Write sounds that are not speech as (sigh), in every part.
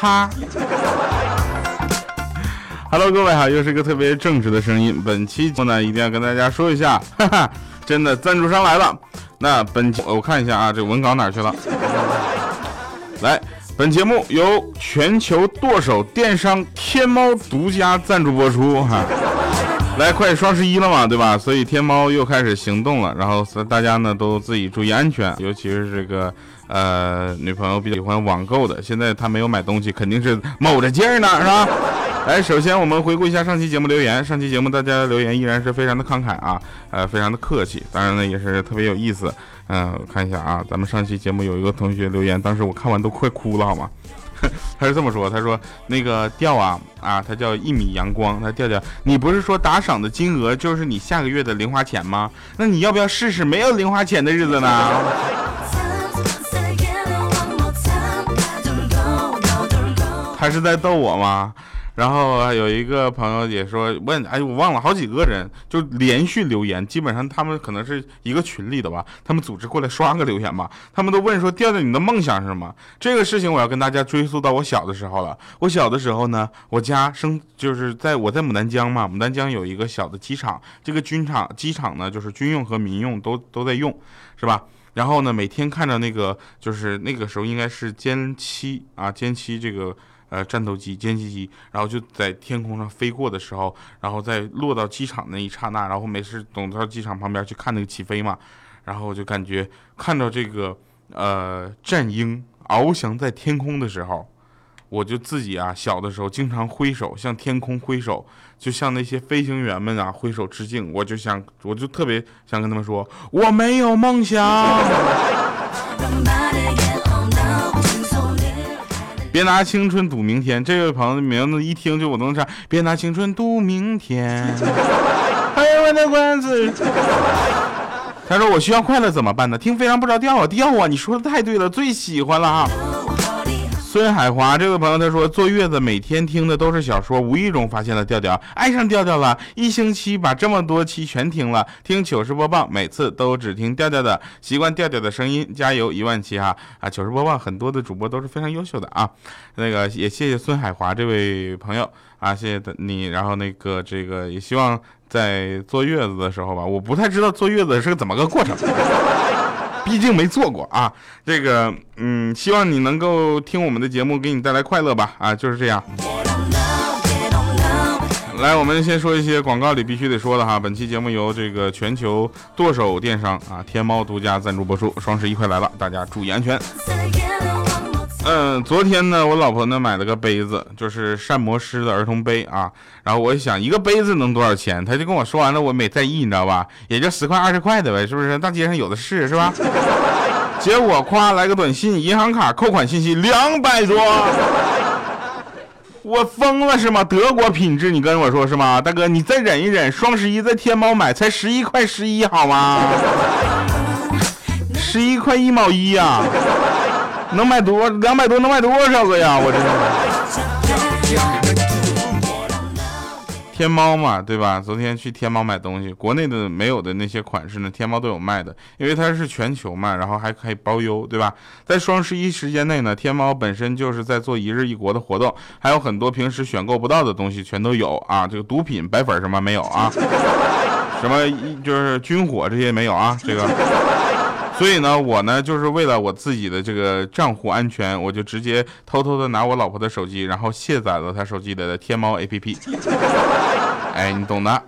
哈。Hello，各位哈，又是一个特别正直的声音。本期节目呢，一定要跟大家说一下，哈哈，真的赞助商来了。那本期我看一下啊，这文稿哪去了？(laughs) 来，本节目由全球剁手电商天猫独家赞助播出哈。来，快双十一了嘛，对吧？所以天猫又开始行动了，然后大家呢都自己注意安全，尤其是这个呃女朋友比较喜欢网购的，现在她没有买东西，肯定是卯着劲儿呢，是吧？来，(laughs) 首先我们回顾一下上期节目留言，上期节目大家留言依然是非常的慷慨啊，呃，非常的客气，当然呢也是特别有意思。嗯，看一下啊，咱们上期节目有一个同学留言，当时我看完都快哭了，好吗？(laughs) 他是这么说，他说那个调啊啊，他叫一米阳光，他调调，你不是说打赏的金额就是你下个月的零花钱吗？那你要不要试试没有零花钱的日子呢？他是在逗我吗？然后有一个朋友也说问，哎，我忘了好几个人就连续留言，基本上他们可能是一个群里的吧，他们组织过来刷个留言吧，他们都问说，调调你的梦想是什么？这个事情我要跟大家追溯到我小的时候了。(laughs) 我小的时候呢，我家生就是在我在牡丹江嘛，牡丹江有一个小的机场，这个军场机场呢就是军用和民用都都在用，是吧？然后呢，每天看着那个就是那个时候应该是歼七啊，歼七这个。呃，战斗机、歼击机，然后就在天空上飞过的时候，然后在落到机场那一刹那，然后没事总到机场旁边去看那个起飞嘛，然后我就感觉看到这个呃战鹰翱翔在天空的时候，我就自己啊小的时候经常挥手向天空挥手，就像那些飞行员们啊挥手致敬，我就想我就特别想跟他们说，我没有梦想。(laughs) 别拿青春赌明天，这位朋友的名字一听就我能唱。别拿青春赌明天。哎我的官司。他说我需要快乐怎么办呢？听非常不着调啊调啊！你说的太对了，最喜欢了哈。孙海华这位朋友他说坐月子每天听的都是小说，无意中发现了调调，爱上调调了，一星期把这么多期全听了，听糗事播报，每次都只听调调的，习惯调调的声音，加油一万期哈啊！糗事播报很多的主播都是非常优秀的啊，那个也谢谢孙海华这位朋友啊，谢谢你，然后那个这个也希望在坐月子的时候吧，我不太知道坐月子是个怎么个过程。毕竟没做过啊，这个嗯，希望你能够听我们的节目，给你带来快乐吧啊，就是这样。来，我们先说一些广告里必须得说的哈。本期节目由这个全球剁手电商啊天猫独家赞助播出，双十一快来了，大家注意安全。嗯，昨天呢，我老婆呢买了个杯子，就是膳魔师的儿童杯啊。然后我一想，一个杯子能多少钱？他就跟我说完了，我没在意，你知道吧？也就十块二十块的呗，是不是？大街上有的是，是吧？结果夸来个短信，银行卡扣款信息两百多，(laughs) 我疯了是吗？德国品质，你跟我说是吗？大哥，你再忍一忍，双十一在天猫买才十一块十一好吗？十一块一毛一呀。能卖多两百多，能卖多少个呀？我这天猫嘛，对吧？昨天去天猫买东西，国内的没有的那些款式呢，天猫都有卖的，因为它是全球嘛，然后还可以包邮，对吧？在双十一时间内呢，天猫本身就是在做一日一国的活动，还有很多平时选购不到的东西全都有啊。这个毒品、白粉什么没有啊？什么就是军火这些没有啊？这个。所以呢，我呢就是为了我自己的这个账户安全，我就直接偷偷的拿我老婆的手机，然后卸载了她手机里的天猫 APP。哎，你懂的。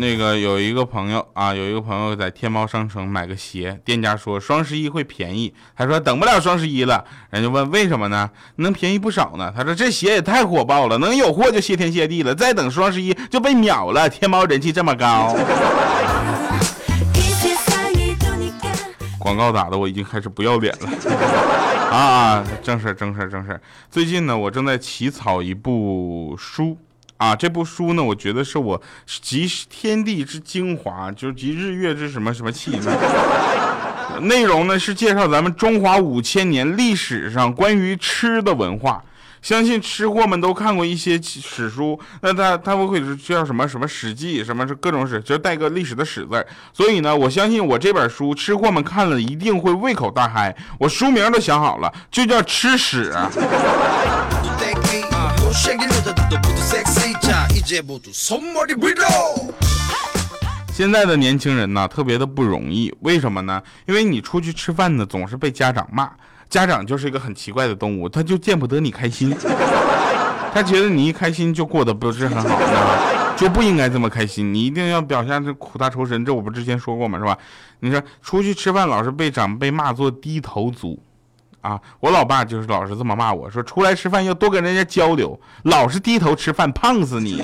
那个有一个朋友啊，有一个朋友在天猫商城买个鞋，店家说双十一会便宜，他说等不了双十一了，人家问为什么呢？能便宜不少呢。他说这鞋也太火爆了，能有货就谢天谢地了，再等双十一就被秒了。天猫人气这么高，广告打的我已经开始不要脸了 (laughs) 啊！正事儿正事儿正事儿最近呢，我正在起草一部书。啊，这部书呢，我觉得是我集天地之精华，就是集日月之什么什么气呢？内容呢是介绍咱们中华五千年历史上关于吃的文化，相信吃货们都看过一些史书，那他他们会是叫什么什么《史记》，什么是各种史，就带个历史的史字。所以呢，我相信我这本书，吃货们看了一定会胃口大开。我书名都想好了，就叫《吃屎》。现在的年轻人呢，特别的不容易，为什么呢？因为你出去吃饭呢，总是被家长骂。家长就是一个很奇怪的动物，他就见不得你开心，(laughs) 他觉得你一开心就过得不是很好，就不应该这么开心，你一定要表现这苦大仇深。这我不之前说过吗？是吧？你说出去吃饭老是被长辈骂做低头族，啊，我老爸就是老是这么骂我说，出来吃饭要多跟人家交流，老是低头吃饭，胖死你。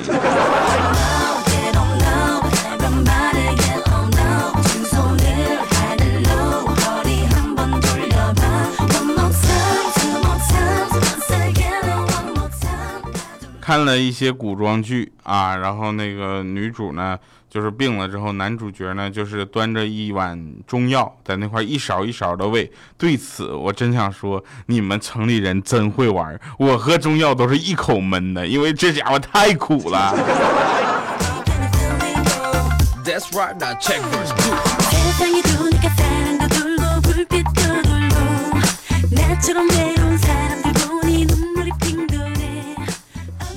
看了一些古装剧啊，然后那个女主呢就是病了之后，男主角呢就是端着一碗中药在那块一勺一勺的喂。对此，我真想说，你们城里人真会玩，我喝中药都是一口闷的，因为这家伙太苦了。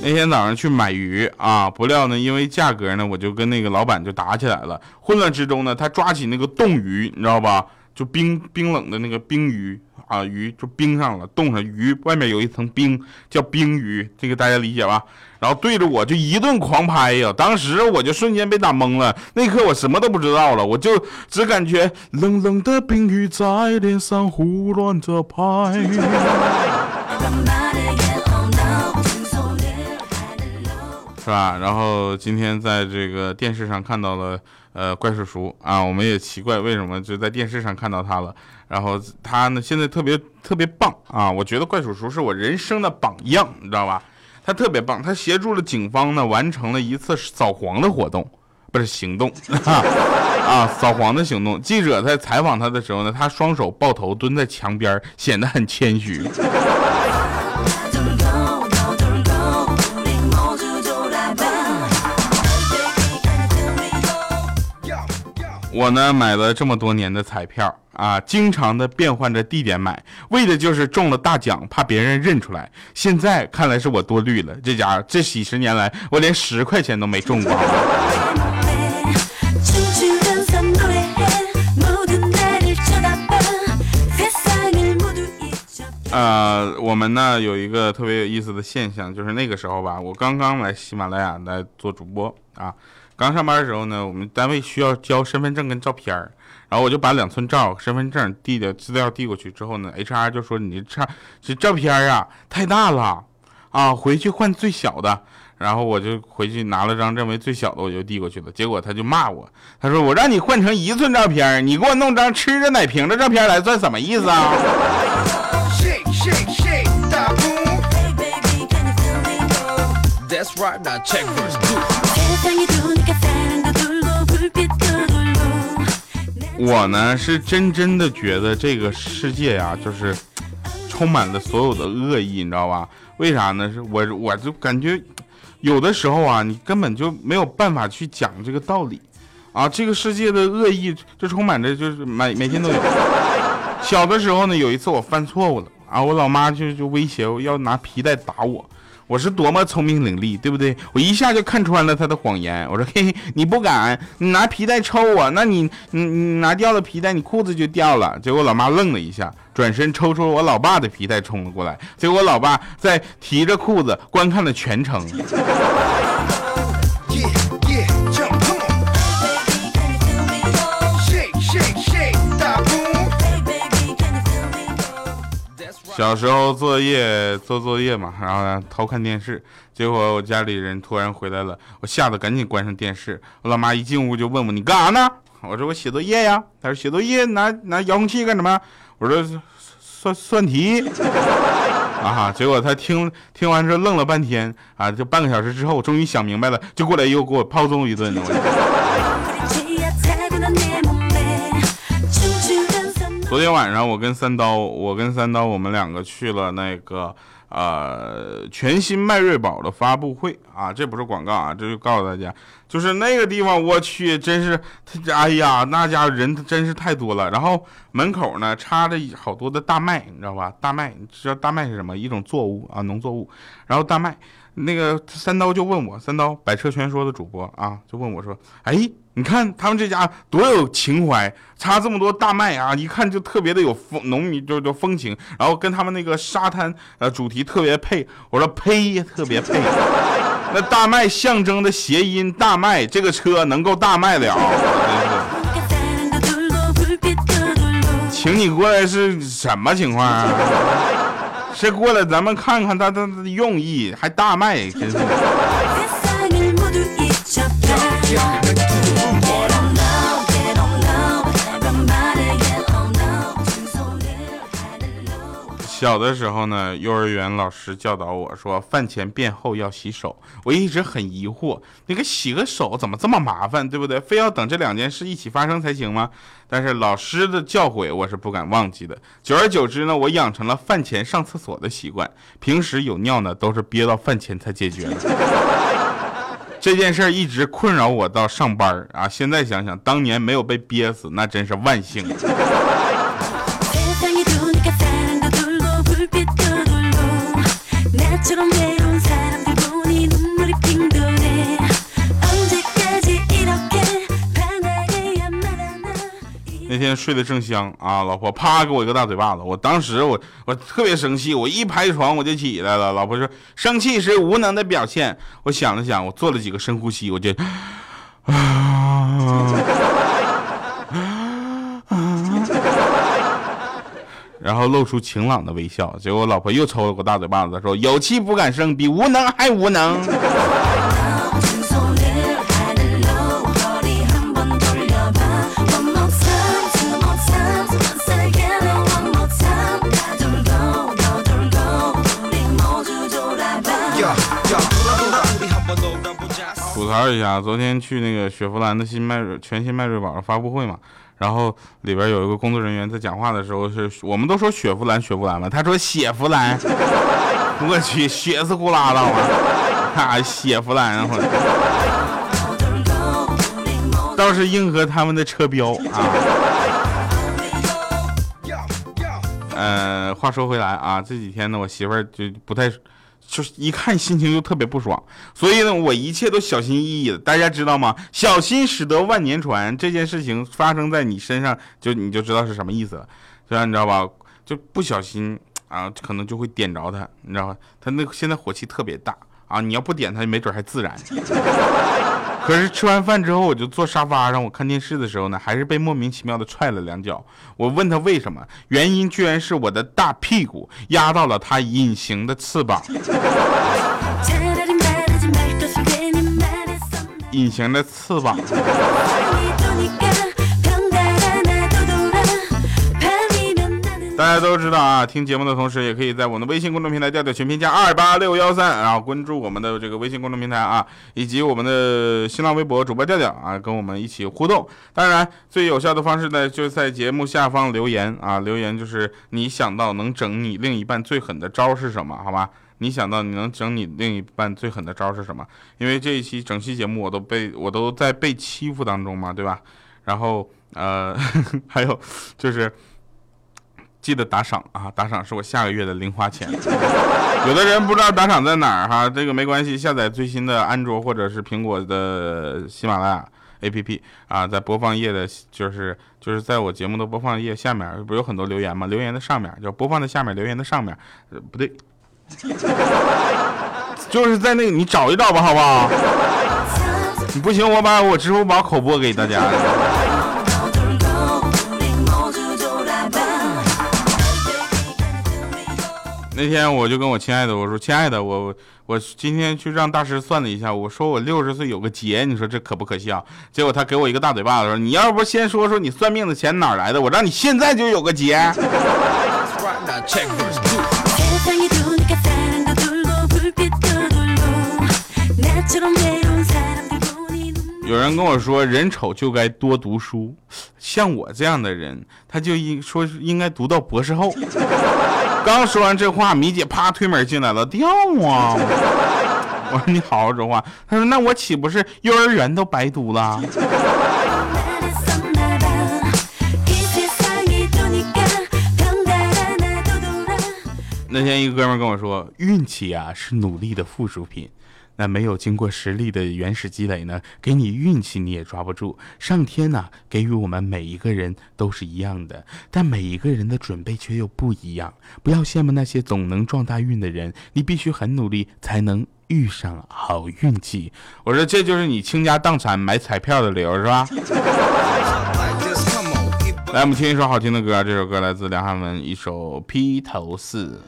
那天早上去买鱼啊，不料呢，因为价格呢，我就跟那个老板就打起来了。混乱之中呢，他抓起那个冻鱼，你知道吧？就冰冰冷的那个冰鱼啊，鱼就冰上了，冻上鱼外面有一层冰，叫冰鱼，这个大家理解吧？然后对着我就一顿狂拍呀，当时我就瞬间被打懵了，那刻我什么都不知道了，我就只感觉冷冷的冰雨在脸上胡乱着拍。(laughs) 是吧？然后今天在这个电视上看到了，呃，怪叔叔啊，我们也奇怪为什么就在电视上看到他了。然后他呢，现在特别特别棒啊！我觉得怪叔叔是我人生的榜样，你知道吧？他特别棒，他协助了警方呢，完成了一次扫黄的活动，不是行动 (laughs) 啊，扫黄的行动。记者在采访他的时候呢，他双手抱头蹲在墙边，显得很谦虚。我呢买了这么多年的彩票啊，经常的变换着地点买，为的就是中了大奖，怕别人认出来。现在看来是我多虑了，这家伙这几十年来，我连十块钱都没中过。(laughs) 呃，我们呢有一个特别有意思的现象，就是那个时候吧，我刚刚来喜马拉雅来做主播啊。刚上班的时候呢，我们单位需要交身份证跟照片然后我就把两寸照、身份证递的资料递过去之后呢，HR 就说你这这照片啊太大了啊，回去换最小的。然后我就回去拿了张认为最小的，我就递过去了。结果他就骂我，他说我让你换成一寸照片，你给我弄张吃着奶瓶的照片来，算什么意思啊？我呢是真真的觉得这个世界呀，就是充满了所有的恶意，你知道吧？为啥呢？是我我就感觉有的时候啊，你根本就没有办法去讲这个道理啊。这个世界的恶意就充满着，就是每每天都有。小的时候呢，有一次我犯错误了啊，我老妈就就威胁我要拿皮带打我。我是多么聪明伶俐，对不对？我一下就看穿了他的谎言。我说：“嘿 (laughs) 嘿，你不敢，你拿皮带抽我，那你你你拿掉了皮带，你裤子就掉了。”结果老妈愣了一下，转身抽出我老爸的皮带冲了过来。结果我老爸在提着裤子观看了全程。小时候作业做作业嘛，然后呢偷看电视，结果我家里人突然回来了，我吓得赶紧关上电视。我老妈一进屋就问我你干啥呢？我说我写作业呀。她说写作业拿拿遥控器干什么？我说算算题。(laughs) 啊，结果他听听完之后愣了半天啊，就半个小时之后终于想明白了，就过来又给我炮揍一顿。我 (laughs) 昨天晚上我跟三刀，我跟三刀，我们两个去了那个呃全新迈锐宝的发布会啊，这不是广告啊，这就告诉大家，就是那个地方，我去，真是他家，哎呀，那家人真是太多了。然后门口呢插着好多的大麦，你知道吧？大麦，你知道大麦是什么？一种作物啊，农作物。然后大麦。那个三刀就问我，三刀百车全说的主播啊，就问我说：“哎，你看他们这家多有情怀，插这么多大麦啊，一看就特别的有风农民就就风情，然后跟他们那个沙滩呃主题特别配。”我说：“呸，特别配。(laughs) 那大麦象征的谐音大麦，这个车能够大卖了。(laughs) 请你过来是什么情况啊？”是过来，咱们看看他他的用意，还大卖，真是。(laughs) 小的时候呢，幼儿园老师教导我说，饭前便后要洗手。我一直很疑惑，那个洗个手怎么这么麻烦，对不对？非要等这两件事一起发生才行吗？但是老师的教诲我是不敢忘记的。久而久之呢，我养成了饭前上厕所的习惯。平时有尿呢，都是憋到饭前才解决的。这件事一直困扰我到上班啊。现在想想，当年没有被憋死，那真是万幸。那天睡得正香啊，老婆啪给我一个大嘴巴子，我当时我我特别生气，我一拍床我就起来了。老婆说生气是无能的表现。我想了想，我做了几个深呼吸，我就啊，然后露出晴朗的微笑。结果我老婆又抽了个大嘴巴子，说有气不敢生，比无能还无能。吐槽一下，昨天去那个雪佛兰的新迈锐全新迈锐宝发布会嘛，然后里边有一个工作人员在讲话的时候，是我们都说雪佛兰雪佛兰嘛，他说雪佛兰，(laughs) 我去血死呼啦了嘛，(laughs) 啊雪佛兰，倒是应和他们的车标啊。呃，话说回来啊，这几天呢，我媳妇儿就不太。就是一看心情就特别不爽，所以呢，我一切都小心翼翼的。大家知道吗？小心驶得万年船，这件事情发生在你身上，就你就知道是什么意思了。虽然你知道吧？就不小心啊，可能就会点着他，你知道吧？他那现在火气特别大啊，你要不点他，没准还自燃。可是吃完饭之后，我就坐沙发上，我看电视的时候呢，还是被莫名其妙的踹了两脚。我问他为什么，原因居然是我的大屁股压到了他隐形的翅膀。(laughs) 隐形的翅膀。大家都知道啊，听节目的同时，也可以在我们的微信公众平台调调全拼加二八六幺三，然后关注我们的这个微信公众平台啊，以及我们的新浪微博主播调调啊，跟我们一起互动。当然，最有效的方式呢，就在节目下方留言啊，留言就是你想到能整你另一半最狠的招是什么？好吧，你想到你能整你另一半最狠的招是什么？因为这一期整期节目我都被我都在被欺负当中嘛，对吧？然后呃，(laughs) 还有就是。记得打赏啊！打赏是我下个月的零花钱。(laughs) 有的人不知道打赏在哪儿哈，这个没关系，下载最新的安卓或者是苹果的喜马拉雅 APP 啊，在播放页的，就是就是在我节目的播放页下面，不有很多留言吗？留言的上面就播放的下面，留言的上面，不对，(laughs) 就是在那个你找一找吧，好不好？(laughs) 你不行，我把我支付宝口播给大家。那天我就跟我亲爱的我说：“亲爱的，我我今天去让大师算了一下，我说我六十岁有个劫，你说这可不可笑？”结果他给我一个大嘴巴子，说：“你要不先说说你算命的钱哪来的？我让你现在就有个劫。”有人跟我说，人丑就该多读书，像我这样的人，他就应说应该读到博士后。刚说完这话，米姐啪推门进来了，掉啊！(laughs) 我说你好好说话。他说那我岂不是幼儿园都白读了？(laughs) 那天一个哥们跟我说，运气啊是努力的附属品。那没有经过实力的原始积累呢，给你运气你也抓不住。上天呢给予我们每一个人都是一样的，但每一个人的准备却又不一样。不要羡慕那些总能撞大运的人，你必须很努力才能遇上好运气。我说这就是你倾家荡产买彩票的理由是吧？来，我们听一首好听的歌，这首歌来自梁汉文，一首披头四。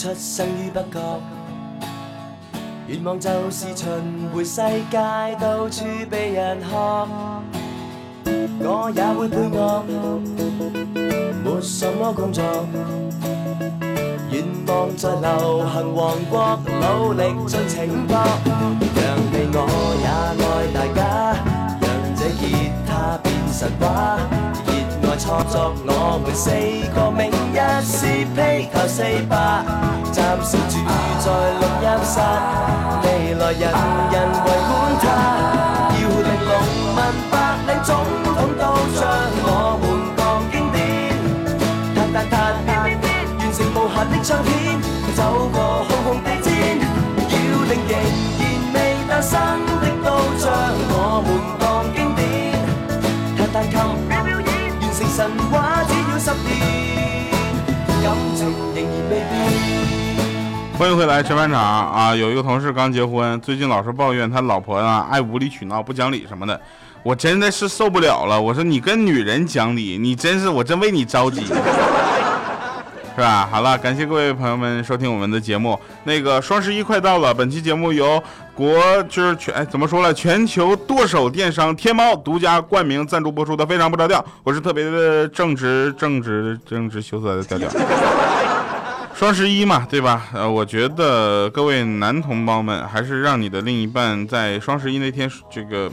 出生于北角，愿望就是巡回世界，到处被人喝。我也会配乐，没什么工作，愿望在流行王国努力尽情播，让你我也爱大家，让这吉他变神话。创作我们四个，明日是披头四百，暂时住在录音室，未来人人围观他，要令农民白领总统都将我们当经典，弹弹弹，完成无限的唱片，走过空空地毡，要令仍然未诞生的都将我们当经典，弹弹琴。欢迎回来，陈班长啊！有一个同事刚结婚，最近老是抱怨他老婆啊爱无理取闹、不讲理什么的，我真的是受不了了。我说你跟女人讲理，你真是我真为你着急。是吧？好了，感谢各位朋友们收听我们的节目。那个双十一快到了，本期节目由国就是全哎怎么说了？全球剁手电商天猫独家冠名赞助播出的，非常不着调。我是特别的正直、正直、正直羞涩的调调。双十一嘛，对吧？呃，我觉得各位男同胞们，还是让你的另一半在双十一那天这个。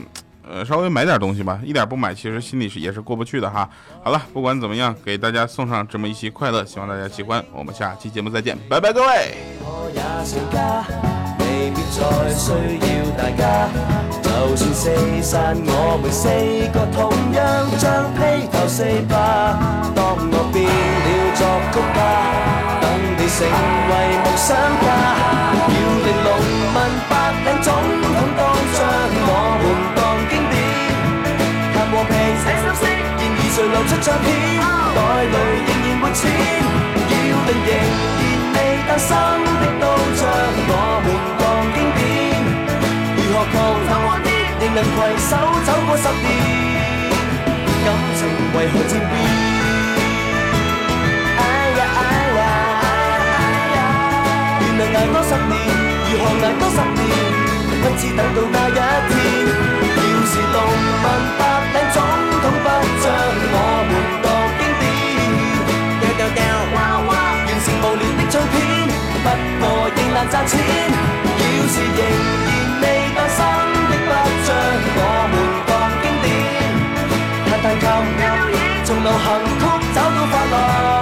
呃，稍微买点东西吧，一点不买，其实心里是也是过不去的哈。好了，不管怎么样，给大家送上这么一期快乐，希望大家喜欢。我们下期节目再见，拜拜，各位。流出唱片？袋里仍然没钱，要令仍然未诞生的都将我们当经典。如何穷，仍能携手走过十年，感情为何渐变？哎呀哎呀哎呀！原能挨多十年，如何挨多十年？不知等到那一天，要是动问白领仍难赚钱。要是仍然未诞生的，不将我们当经典。弹弹琴，从流行曲找到快乐。